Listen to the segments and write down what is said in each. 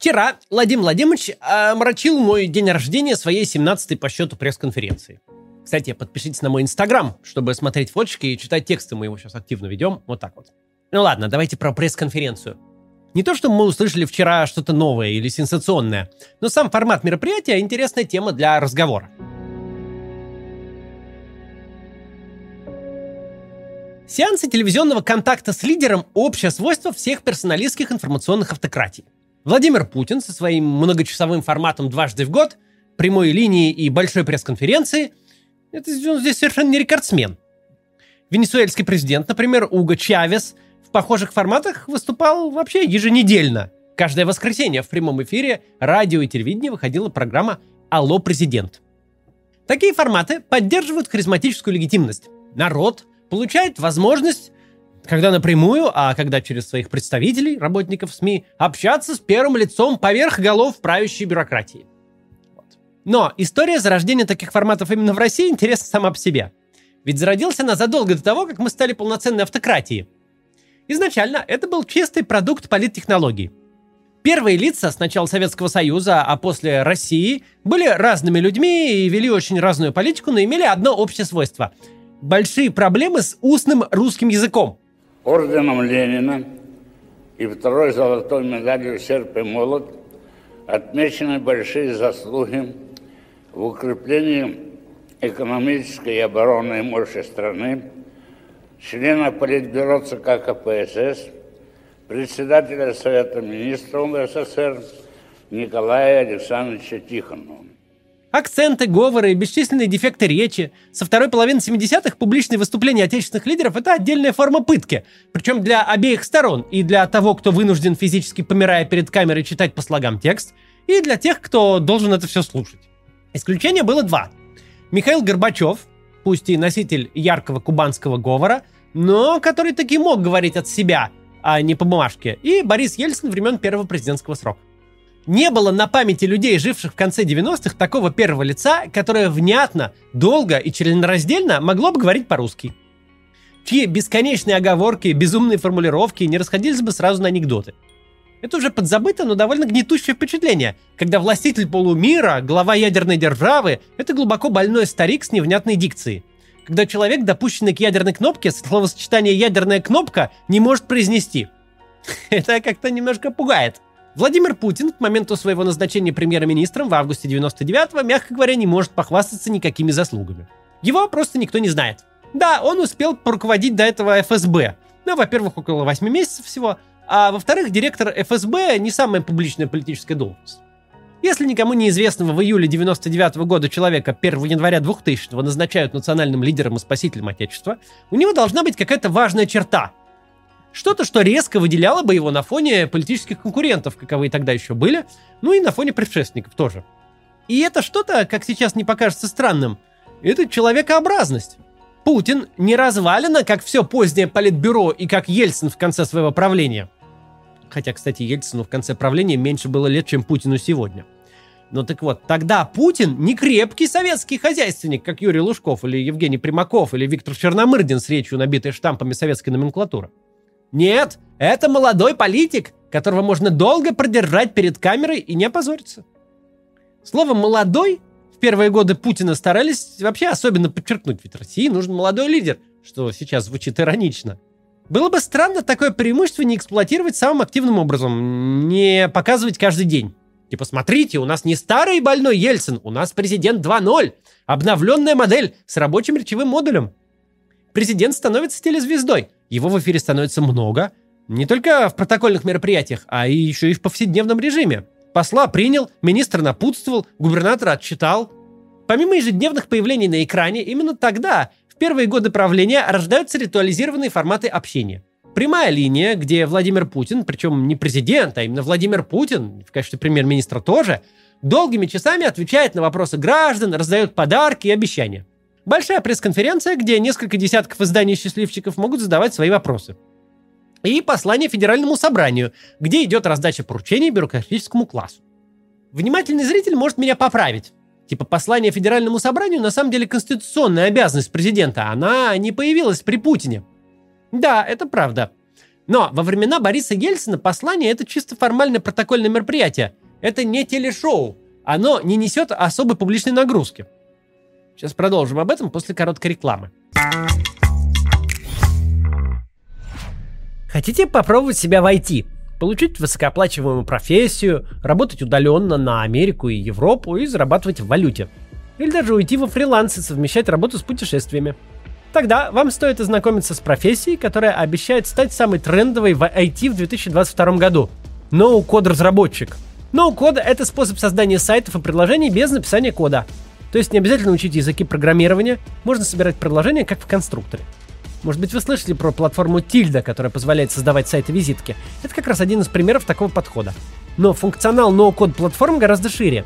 Вчера Владимир Владимирович омрачил мой день рождения своей 17-й по счету пресс-конференции. Кстати, подпишитесь на мой инстаграм, чтобы смотреть фоточки и читать тексты. Мы его сейчас активно ведем. Вот так вот. Ну ладно, давайте про пресс-конференцию. Не то, что мы услышали вчера что-то новое или сенсационное, но сам формат мероприятия – интересная тема для разговора. Сеансы телевизионного контакта с лидером – общее свойство всех персоналистских информационных автократий. Владимир Путин со своим многочасовым форматом дважды в год, прямой линии и большой пресс-конференции – это он здесь совершенно не рекордсмен. Венесуэльский президент, например, Уго Чавес – в похожих форматах выступал вообще еженедельно. Каждое воскресенье в прямом эфире радио и телевидение выходила программа «Алло, президент». Такие форматы поддерживают харизматическую легитимность. Народ получает возможность когда напрямую, а когда через своих представителей, работников СМИ, общаться с первым лицом поверх голов правящей бюрократии. Но история зарождения таких форматов именно в России интересна сама по себе. Ведь зародился она задолго до того, как мы стали полноценной автократией – Изначально это был чистый продукт политтехнологий. Первые лица с начала Советского Союза, а после России, были разными людьми и вели очень разную политику, но имели одно общее свойство – большие проблемы с устным русским языком. Орденом Ленина и второй золотой медалью «Серп и молот» отмечены большие заслуги в укреплении экономической и оборонной мощи страны – члена Политбюро ЦК КПСС, председателя Совета Министров СССР Николая Александровича Тихонова. Акценты, говоры бесчисленные дефекты речи. Со второй половины 70-х публичные выступления отечественных лидеров – это отдельная форма пытки. Причем для обеих сторон. И для того, кто вынужден физически помирая перед камерой читать по слогам текст, и для тех, кто должен это все слушать. Исключения было два. Михаил Горбачев, пусть и носитель яркого кубанского говора, но который таки мог говорить от себя, а не по бумажке, и Борис Ельцин времен первого президентского срока. Не было на памяти людей, живших в конце 90-х, такого первого лица, которое внятно, долго и членораздельно могло бы говорить по-русски. Чьи бесконечные оговорки, безумные формулировки не расходились бы сразу на анекдоты. Это уже подзабыто, но довольно гнетущее впечатление, когда властитель полумира, глава ядерной державы – это глубоко больной старик с невнятной дикцией. Когда человек, допущенный к ядерной кнопке, словосочетание «ядерная кнопка» не может произнести. Это как-то немножко пугает. Владимир Путин к моменту своего назначения премьер-министром в августе 99-го, мягко говоря, не может похвастаться никакими заслугами. Его просто никто не знает. Да, он успел поруководить до этого ФСБ. Ну, во-первых, около 8 месяцев всего – а во-вторых, директор ФСБ не самая публичная политическая должность. Если никому неизвестного в июле 99 года человека 1 января 2000 назначают национальным лидером и спасителем Отечества, у него должна быть какая-то важная черта. Что-то, что резко выделяло бы его на фоне политических конкурентов, каковые тогда еще были, ну и на фоне предшественников тоже. И это что-то, как сейчас не покажется странным, это человекообразность. Путин не развалина, как все позднее политбюро и как Ельцин в конце своего правления – Хотя, кстати, Ельцину в конце правления меньше было лет, чем Путину сегодня. Но так вот, тогда Путин не крепкий советский хозяйственник, как Юрий Лужков или Евгений Примаков или Виктор Черномырдин с речью, набитой штампами советской номенклатуры. Нет, это молодой политик, которого можно долго продержать перед камерой и не опозориться. Слово «молодой» в первые годы Путина старались вообще особенно подчеркнуть, ведь России нужен молодой лидер, что сейчас звучит иронично – было бы странно такое преимущество не эксплуатировать самым активным образом, не показывать каждый день. Типа, смотрите, у нас не старый больной Ельцин, у нас президент 2.0, обновленная модель с рабочим речевым модулем. Президент становится телезвездой, его в эфире становится много, не только в протокольных мероприятиях, а и еще и в повседневном режиме. Посла принял, министр напутствовал, губернатора отчитал. Помимо ежедневных появлений на экране, именно тогда первые годы правления рождаются ритуализированные форматы общения. Прямая линия, где Владимир Путин, причем не президент, а именно Владимир Путин, в качестве премьер-министра тоже, долгими часами отвечает на вопросы граждан, раздает подарки и обещания. Большая пресс-конференция, где несколько десятков изданий счастливчиков могут задавать свои вопросы. И послание Федеральному собранию, где идет раздача поручений бюрократическому классу. Внимательный зритель может меня поправить. Типа послание Федеральному собранию на самом деле конституционная обязанность президента. Она не появилась при Путине. Да, это правда. Но во времена Бориса Ельцина послание – это чисто формальное протокольное мероприятие. Это не телешоу. Оно не несет особой публичной нагрузки. Сейчас продолжим об этом после короткой рекламы. Хотите попробовать себя в IT? Получить высокооплачиваемую профессию, работать удаленно на Америку и Европу и зарабатывать в валюте. Или даже уйти во фриланс и совмещать работу с путешествиями. Тогда вам стоит ознакомиться с профессией, которая обещает стать самой трендовой в IT в 2022 году. Ноу-код-разработчик. Ноу-код — это способ создания сайтов и приложений без написания кода. То есть не обязательно учить языки программирования, можно собирать приложения как в конструкторе. Может быть, вы слышали про платформу Tilda, которая позволяет создавать сайты-визитки. Это как раз один из примеров такого подхода. Но функционал ноу-код платформ гораздо шире.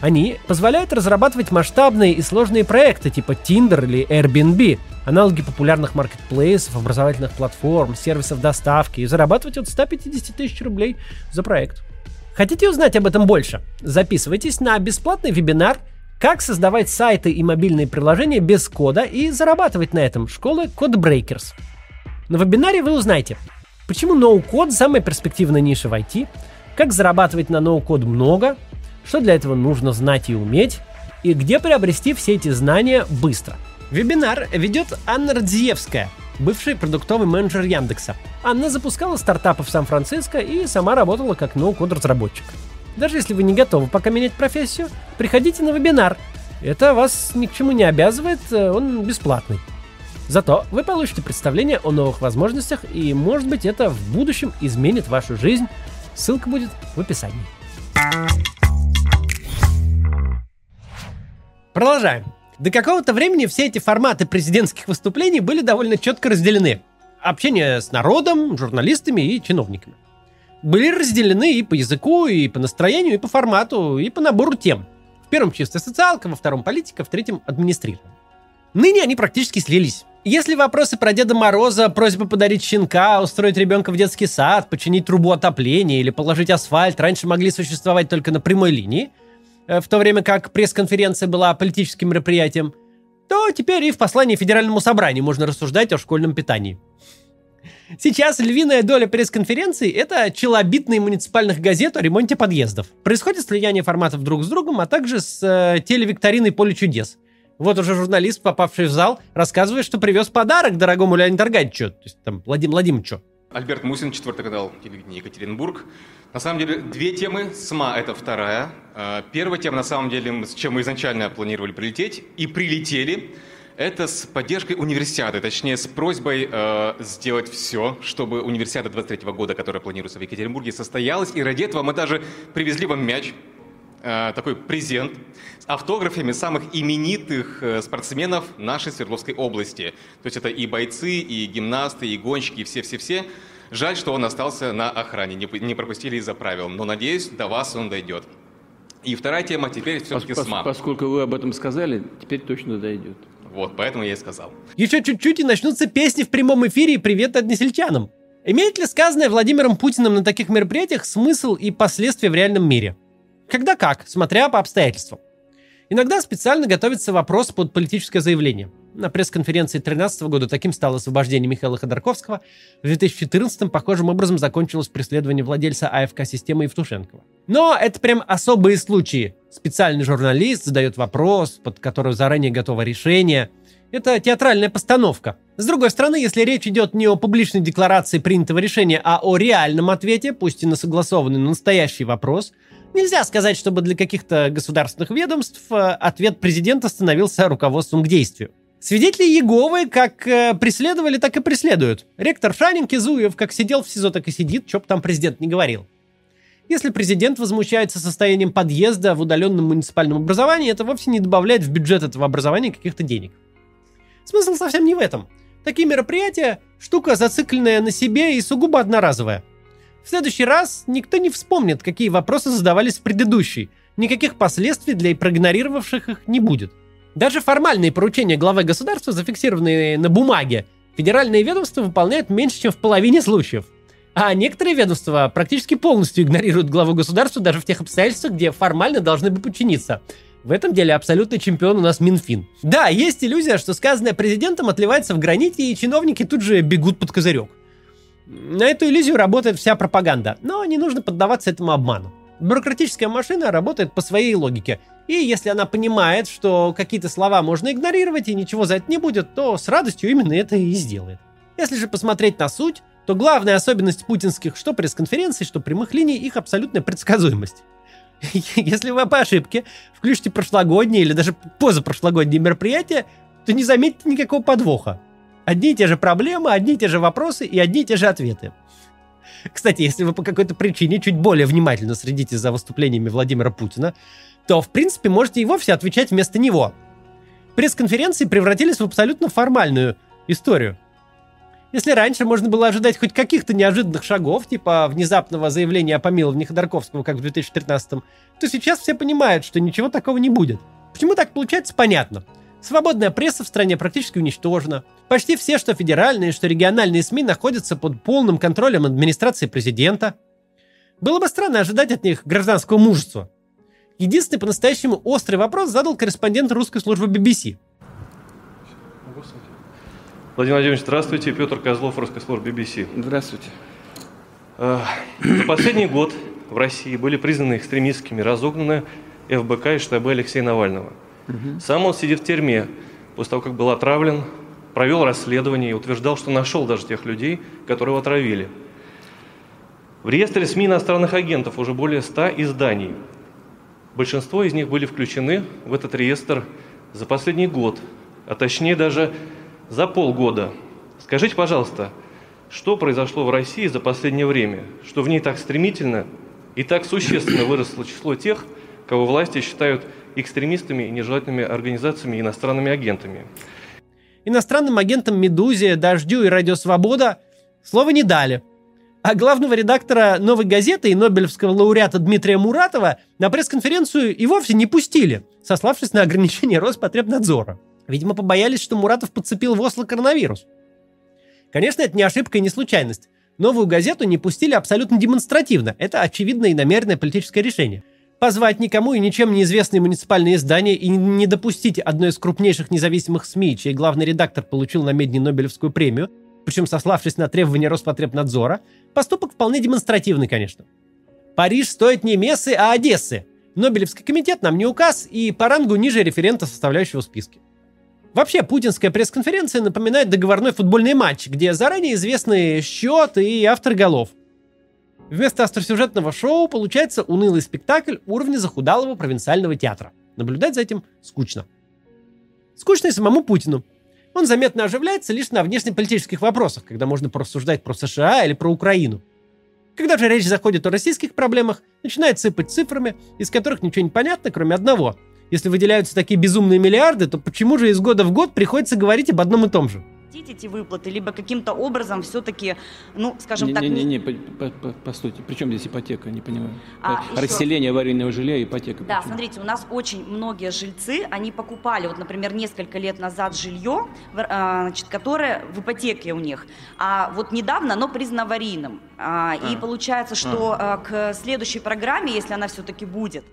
Они позволяют разрабатывать масштабные и сложные проекты типа Tinder или Airbnb, аналоги популярных маркетплейсов, образовательных платформ, сервисов доставки и зарабатывать от 150 тысяч рублей за проект. Хотите узнать об этом больше? Записывайтесь на бесплатный вебинар «Как создавать сайты и мобильные приложения без кода и зарабатывать на этом» школы Codebreakers. На вебинаре вы узнаете, почему ноу-код самая перспективная ниша в IT, как зарабатывать на ноу-код много, что для этого нужно знать и уметь, и где приобрести все эти знания быстро. Вебинар ведет Анна Радзиевская, бывший продуктовый менеджер Яндекса. Анна запускала стартапы в Сан-Франциско и сама работала как ноу-код разработчик. Даже если вы не готовы пока менять профессию, приходите на вебинар. Это вас ни к чему не обязывает, э, он бесплатный. Зато вы получите представление о новых возможностях, и, может быть, это в будущем изменит вашу жизнь. Ссылка будет в описании. Продолжаем. До какого-то времени все эти форматы президентских выступлений были довольно четко разделены. Общение с народом, журналистами и чиновниками. Были разделены и по языку, и по настроению, и по формату, и по набору тем. В первом чистая социалка, во втором политика, в третьем администрирование. Ныне они практически слились. Если вопросы про Деда Мороза, просьба подарить щенка, устроить ребенка в детский сад, починить трубу отопления или положить асфальт раньше могли существовать только на прямой линии – Э, в то время как пресс-конференция была политическим мероприятием, то теперь и в послании Федеральному собранию можно рассуждать о школьном питании. Сейчас львиная доля пресс-конференций – это челобитные муниципальных газет о ремонте подъездов. Происходит слияние форматов друг с другом, а также с э, телевикториной «Поле чудес». Вот уже журналист, попавший в зал, рассказывает, что привез подарок дорогому Леониду Аркадьевичу, то есть там Владимир Владимировичу. Альберт Мусин, четвертый канал телевидения Екатеринбург. На самом деле, две темы. СМА – это вторая. А, первая тема, на самом деле, с чем мы изначально планировали прилететь, и прилетели, это с поддержкой универсиады, точнее, с просьбой э, сделать все, чтобы универсиада 23 года, которая планируется в Екатеринбурге, состоялась. И ради этого мы даже привезли вам мяч, э, такой презент, с автографами самых именитых э, спортсменов нашей Свердловской области. То есть это и бойцы, и гимнасты, и гонщики, и все-все-все. Жаль, что он остался на охране, не пропустили из-за правил, но надеюсь, до вас он дойдет. И вторая тема теперь все-таки Пос, СМА. Поскольку вы об этом сказали, теперь точно дойдет. Вот, поэтому я и сказал. Еще чуть-чуть и начнутся песни в прямом эфире и привет односельчанам. Имеет ли сказанное Владимиром Путиным на таких мероприятиях смысл и последствия в реальном мире? Когда как, смотря по обстоятельствам. Иногда специально готовится вопрос под политическое заявление – на пресс-конференции 2013 года таким стало освобождение Михаила Ходорковского. В 2014 похожим образом закончилось преследование владельца АФК-системы Евтушенкова. Но это прям особые случаи. Специальный журналист задает вопрос, под который заранее готово решение. Это театральная постановка. С другой стороны, если речь идет не о публичной декларации принятого решения, а о реальном ответе, пусть и на согласованный, но настоящий вопрос, нельзя сказать, чтобы для каких-то государственных ведомств э, ответ президента становился руководством к действию. Свидетели Еговы как э, преследовали, так и преследуют. Ректор Шанин Кизуев как сидел в СИЗО, так и сидит, что бы там президент не говорил. Если президент возмущается состоянием подъезда в удаленном муниципальном образовании, это вовсе не добавляет в бюджет этого образования каких-то денег. Смысл совсем не в этом. Такие мероприятия – штука, зацикленная на себе и сугубо одноразовая. В следующий раз никто не вспомнит, какие вопросы задавались в предыдущий. Никаких последствий для проигнорировавших их не будет – даже формальные поручения главы государства, зафиксированные на бумаге, федеральные ведомства выполняют меньше, чем в половине случаев. А некоторые ведомства практически полностью игнорируют главу государства даже в тех обстоятельствах, где формально должны бы подчиниться. В этом деле абсолютный чемпион у нас Минфин. Да, есть иллюзия, что сказанное президентом отливается в граните, и чиновники тут же бегут под козырек. На эту иллюзию работает вся пропаганда, но не нужно поддаваться этому обману. Бюрократическая машина работает по своей логике, и если она понимает, что какие-то слова можно игнорировать и ничего за это не будет, то с радостью именно это и сделает. Если же посмотреть на суть, то главная особенность путинских что пресс-конференций, что прямых линий, их абсолютная предсказуемость. Если вы по ошибке включите прошлогодние или даже позапрошлогодние мероприятия, то не заметите никакого подвоха. Одни и те же проблемы, одни и те же вопросы и одни и те же ответы. Кстати, если вы по какой-то причине чуть более внимательно следите за выступлениями Владимира Путина, то, в принципе, можете и вовсе отвечать вместо него. Пресс-конференции превратились в абсолютно формальную историю. Если раньше можно было ожидать хоть каких-то неожиданных шагов, типа внезапного заявления о помиловании Ходорковского, как в 2015 то сейчас все понимают, что ничего такого не будет. Почему так получается, понятно. Свободная пресса в стране практически уничтожена. Почти все, что федеральные, что региональные СМИ, находятся под полным контролем администрации президента. Было бы странно ожидать от них гражданского мужества. Единственный по-настоящему острый вопрос задал корреспондент русской службы BBC. Владимир Владимирович, здравствуйте. Петр Козлов, русская служба BBC. Здравствуйте. Э, за последний год в России были признаны экстремистскими разогнаны ФБК и штабы Алексея Навального. Угу. Сам он сидит в тюрьме после того, как был отравлен, провел расследование и утверждал, что нашел даже тех людей, которые его отравили. В реестре СМИ иностранных агентов уже более 100 изданий. Большинство из них были включены в этот реестр за последний год, а точнее даже за полгода. Скажите, пожалуйста, что произошло в России за последнее время, что в ней так стремительно и так существенно выросло число тех, кого власти считают экстремистами и нежелательными организациями и иностранными агентами. Иностранным агентам «Медузе», «Дождю» и «Радио Свобода» слова не дали. А главного редактора «Новой газеты» и нобелевского лауреата Дмитрия Муратова на пресс-конференцию и вовсе не пустили, сославшись на ограничение Роспотребнадзора. Видимо, побоялись, что Муратов подцепил в Осло коронавирус. Конечно, это не ошибка и не случайность. Новую газету не пустили абсолютно демонстративно. Это очевидное и намеренное политическое решение. Позвать никому и ничем неизвестные муниципальные издания и не допустить одной из крупнейших независимых СМИ, чей главный редактор получил на Медне Нобелевскую премию, причем сославшись на требования Роспотребнадзора, поступок вполне демонстративный, конечно. Париж стоит не Мессы, а Одессы. Нобелевский комитет нам не указ и по рангу ниже референта, составляющего списки. Вообще, путинская пресс-конференция напоминает договорной футбольный матч, где заранее известны счет и автор голов. Вместо остросюжетного шоу получается унылый спектакль уровня захудалого провинциального театра. Наблюдать за этим скучно. Скучно и самому Путину. Он заметно оживляется лишь на внешнеполитических вопросах, когда можно порассуждать про США или про Украину. Когда же речь заходит о российских проблемах, начинает сыпать цифрами, из которых ничего не понятно, кроме одного – если выделяются такие безумные миллиарды, то почему же из года в год приходится говорить об одном и том же? Эти выплаты, либо каким-то образом все-таки, ну, скажем не, так... Не, не, не, по, по, по, постойте, при чем здесь ипотека, не понимаю. А, Расселение еще... аварийного жилья и ипотека. Да, почему? смотрите, у нас очень многие жильцы, они покупали, вот, например, несколько лет назад жилье, а, значит, которое в ипотеке у них, а вот недавно оно признано аварийным. А, а. И получается, что а. к следующей программе, если она все-таки будет,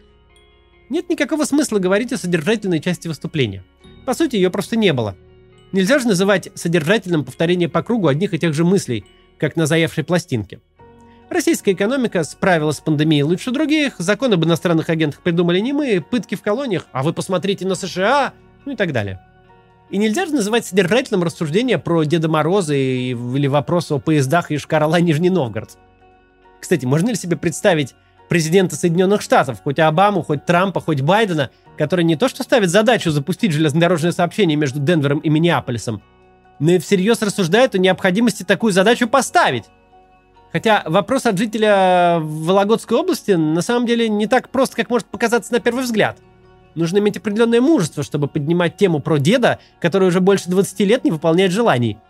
нет никакого смысла говорить о содержательной части выступления. По сути, ее просто не было. Нельзя же называть содержательным повторение по кругу одних и тех же мыслей, как на заевшей пластинке. Российская экономика справилась с пандемией лучше других, закон об иностранных агентах придумали не мы, пытки в колониях, а вы посмотрите на США, ну и так далее. И нельзя же называть содержательным рассуждение про Деда Мороза или вопрос о поездах из Шкарала Нижний Новгород. Кстати, можно ли себе представить президента Соединенных Штатов, хоть Обаму, хоть Трампа, хоть Байдена, который не то что ставит задачу запустить железнодорожное сообщение между Денвером и Миннеаполисом, но и всерьез рассуждает о необходимости такую задачу поставить. Хотя вопрос от жителя Вологодской области на самом деле не так прост, как может показаться на первый взгляд. Нужно иметь определенное мужество, чтобы поднимать тему про деда, который уже больше 20 лет не выполняет желаний –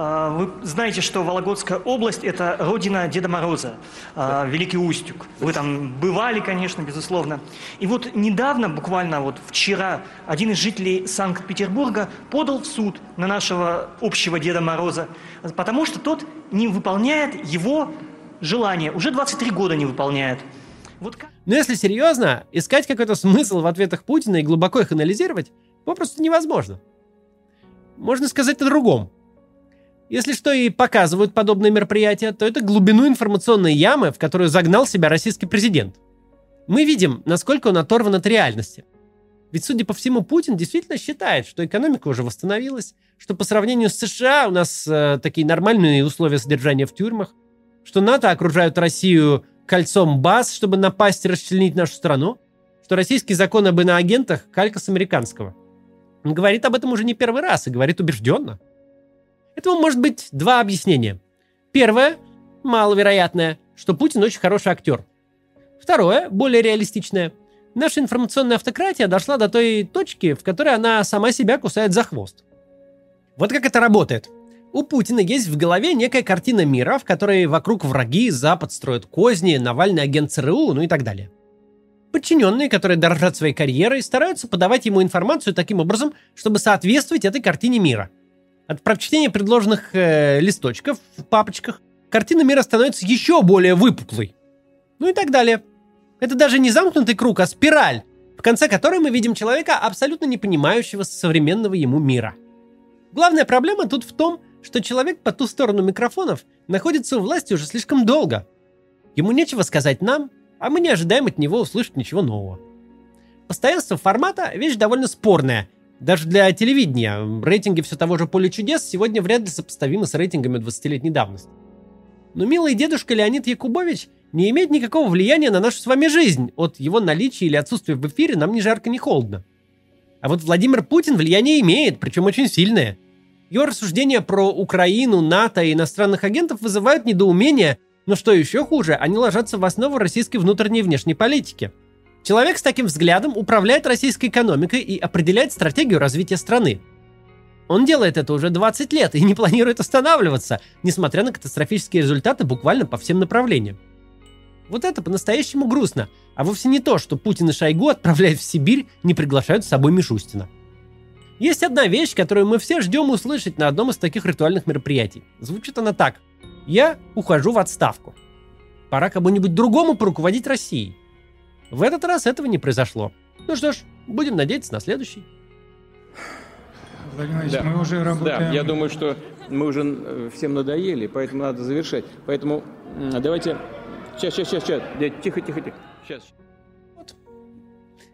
вы знаете, что Вологодская область – это родина Деда Мороза, а, Великий Устюг. Вы там бывали, конечно, безусловно. И вот недавно, буквально вот вчера, один из жителей Санкт-Петербурга подал в суд на нашего общего Деда Мороза, потому что тот не выполняет его желание. Уже 23 года не выполняет. Вот как... Но если серьезно, искать какой-то смысл в ответах Путина и глубоко их анализировать попросту невозможно. Можно сказать о другом. Если что и показывают подобные мероприятия, то это глубину информационной ямы, в которую загнал себя российский президент. Мы видим, насколько он оторван от реальности. Ведь, судя по всему, Путин действительно считает, что экономика уже восстановилась, что по сравнению с США у нас э, такие нормальные условия содержания в тюрьмах, что НАТО окружают Россию кольцом баз, чтобы напасть и расчленить нашу страну, что российский закон об иноагентах – калька с американского. Он говорит об этом уже не первый раз и говорит убежденно – Этому может быть два объяснения. Первое, маловероятное, что Путин очень хороший актер. Второе, более реалистичное. Наша информационная автократия дошла до той точки, в которой она сама себя кусает за хвост. Вот как это работает. У Путина есть в голове некая картина мира, в которой вокруг враги, Запад строит козни, Навальный агент ЦРУ, ну и так далее. Подчиненные, которые дорожат своей карьерой, стараются подавать ему информацию таким образом, чтобы соответствовать этой картине мира – от прочтения предложенных э, листочков в папочках картина мира становится еще более выпуклой. Ну и так далее. Это даже не замкнутый круг, а спираль, в конце которой мы видим человека, абсолютно не понимающего современного ему мира. Главная проблема тут в том, что человек по ту сторону микрофонов находится у власти уже слишком долго. Ему нечего сказать нам, а мы не ожидаем от него услышать ничего нового. Постоянство формата – вещь довольно спорная – даже для телевидения рейтинги все того же «Поле чудес» сегодня вряд ли сопоставимы с рейтингами 20-летней давности. Но милый дедушка Леонид Якубович не имеет никакого влияния на нашу с вами жизнь. От его наличия или отсутствия в эфире нам ни жарко, ни холодно. А вот Владимир Путин влияние имеет, причем очень сильное. Его рассуждения про Украину, НАТО и иностранных агентов вызывают недоумение, но что еще хуже, они ложатся в основу российской внутренней и внешней политики – Человек с таким взглядом управляет российской экономикой и определяет стратегию развития страны. Он делает это уже 20 лет и не планирует останавливаться, несмотря на катастрофические результаты буквально по всем направлениям. Вот это по-настоящему грустно, а вовсе не то, что Путин и Шойгу, отправляясь в Сибирь, не приглашают с собой Мишустина. Есть одна вещь, которую мы все ждем услышать на одном из таких ритуальных мероприятий. Звучит она так. Я ухожу в отставку. Пора кому-нибудь другому поруководить Россией. В этот раз этого не произошло. Ну что ж, будем надеяться на следующий. Владимир да. мы уже работаем... Да, я думаю, что мы уже всем надоели, поэтому надо завершать. Поэтому давайте... Сейчас, сейчас, сейчас, сейчас. Тихо, тихо, тихо. Сейчас.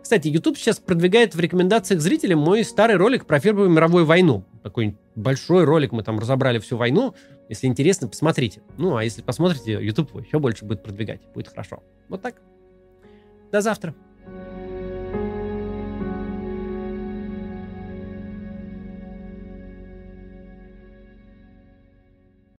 Кстати, YouTube сейчас продвигает в рекомендациях зрителям мой старый ролик про Первую мировую войну. Такой большой ролик, мы там разобрали всю войну. Если интересно, посмотрите. Ну, а если посмотрите, YouTube еще больше будет продвигать. Будет хорошо. Вот так. До завтра.